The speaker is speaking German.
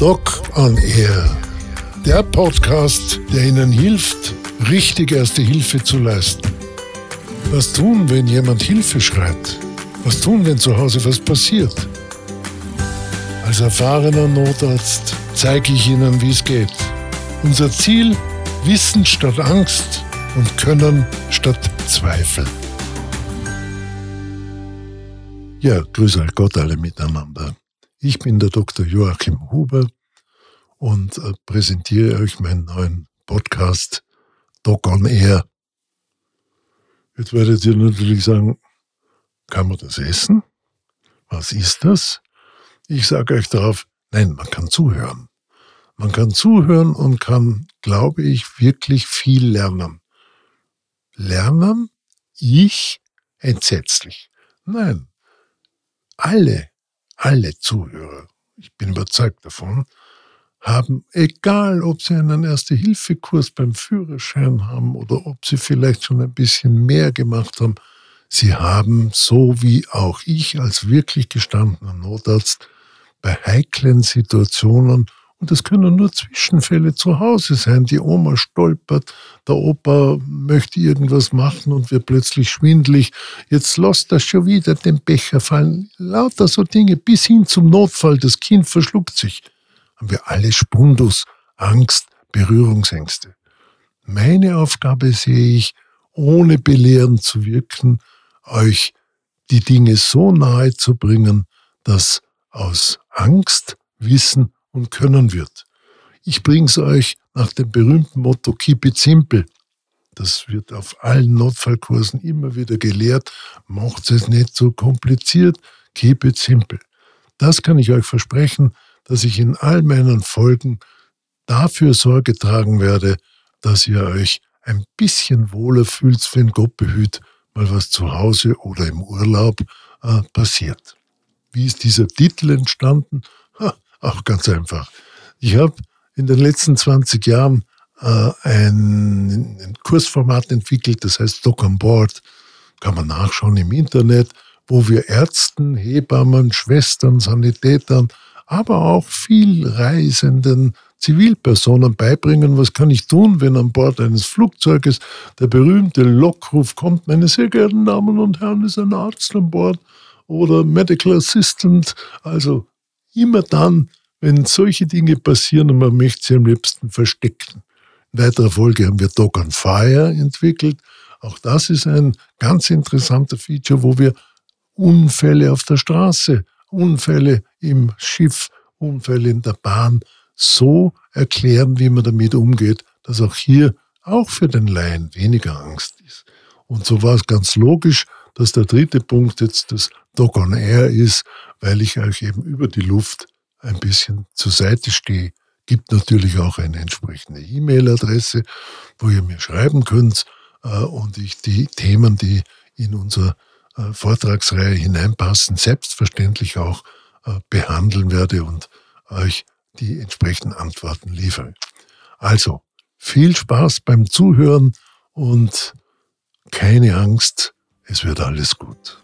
Doc on Air. Der Podcast, der Ihnen hilft, richtig erste Hilfe zu leisten. Was tun, wenn jemand Hilfe schreit? Was tun, wenn zu Hause was passiert? Als erfahrener Notarzt zeige ich Ihnen, wie es geht. Unser Ziel, Wissen statt Angst und Können statt Zweifel. Ja, grüße Gott alle miteinander. Ich bin der Dr. Joachim Huber und äh, präsentiere euch meinen neuen Podcast Doc on Air. Jetzt werdet ihr natürlich sagen, kann man das essen? Was ist das? Ich sage euch darauf, nein, man kann zuhören. Man kann zuhören und kann, glaube ich, wirklich viel lernen. Lernen? Ich? Entsetzlich. Nein. Alle alle Zuhörer, ich bin überzeugt davon, haben, egal ob sie einen Erste-Hilfe-Kurs beim Führerschein haben oder ob sie vielleicht schon ein bisschen mehr gemacht haben, sie haben, so wie auch ich als wirklich gestandener Notarzt, bei heiklen Situationen und es können nur Zwischenfälle zu Hause sein. Die Oma stolpert, der Opa möchte irgendwas machen und wird plötzlich schwindlig. Jetzt lässt er schon wieder den Becher fallen. Lauter so Dinge bis hin zum Notfall. Das Kind verschluckt sich. Haben wir alle Spundus, Angst, Berührungsängste. Meine Aufgabe sehe ich, ohne belehrend zu wirken, euch die Dinge so nahe zu bringen, dass aus Angst Wissen und können wird. Ich bringe es euch nach dem berühmten Motto Keep it simple. Das wird auf allen Notfallkursen immer wieder gelehrt. Macht es nicht so kompliziert. Keep it simple. Das kann ich euch versprechen, dass ich in all meinen Folgen dafür Sorge tragen werde, dass ihr euch ein bisschen wohler fühlt, wenn Gott behüt, mal was zu Hause oder im Urlaub äh, passiert. Wie ist dieser Titel entstanden? Ha, auch ganz einfach. Ich habe in den letzten 20 Jahren äh, ein, ein, Kursformat entwickelt, das heißt Doc on Board, kann man nachschauen im Internet, wo wir Ärzten, Hebammen, Schwestern, Sanitätern, aber auch viel Reisenden, Zivilpersonen beibringen, was kann ich tun, wenn an Bord eines Flugzeuges der berühmte Lockruf kommt, meine sehr geehrten Damen und Herren, ist ein Arzt an Bord oder Medical Assistant, also Immer dann, wenn solche Dinge passieren und man möchte sie am liebsten verstecken. In weiterer Folge haben wir Dog on Fire entwickelt. Auch das ist ein ganz interessanter Feature, wo wir Unfälle auf der Straße, Unfälle im Schiff, Unfälle in der Bahn so erklären, wie man damit umgeht, dass auch hier auch für den Laien weniger Angst ist. Und so war es ganz logisch, dass der dritte Punkt jetzt das Dog on Air ist, weil ich euch eben über die Luft ein bisschen zur Seite stehe. Gibt natürlich auch eine entsprechende E-Mail-Adresse, wo ihr mir schreiben könnt äh, und ich die Themen, die in unsere äh, Vortragsreihe hineinpassen, selbstverständlich auch äh, behandeln werde und euch die entsprechenden Antworten liefere. Also, viel Spaß beim Zuhören und keine Angst, es wird alles gut.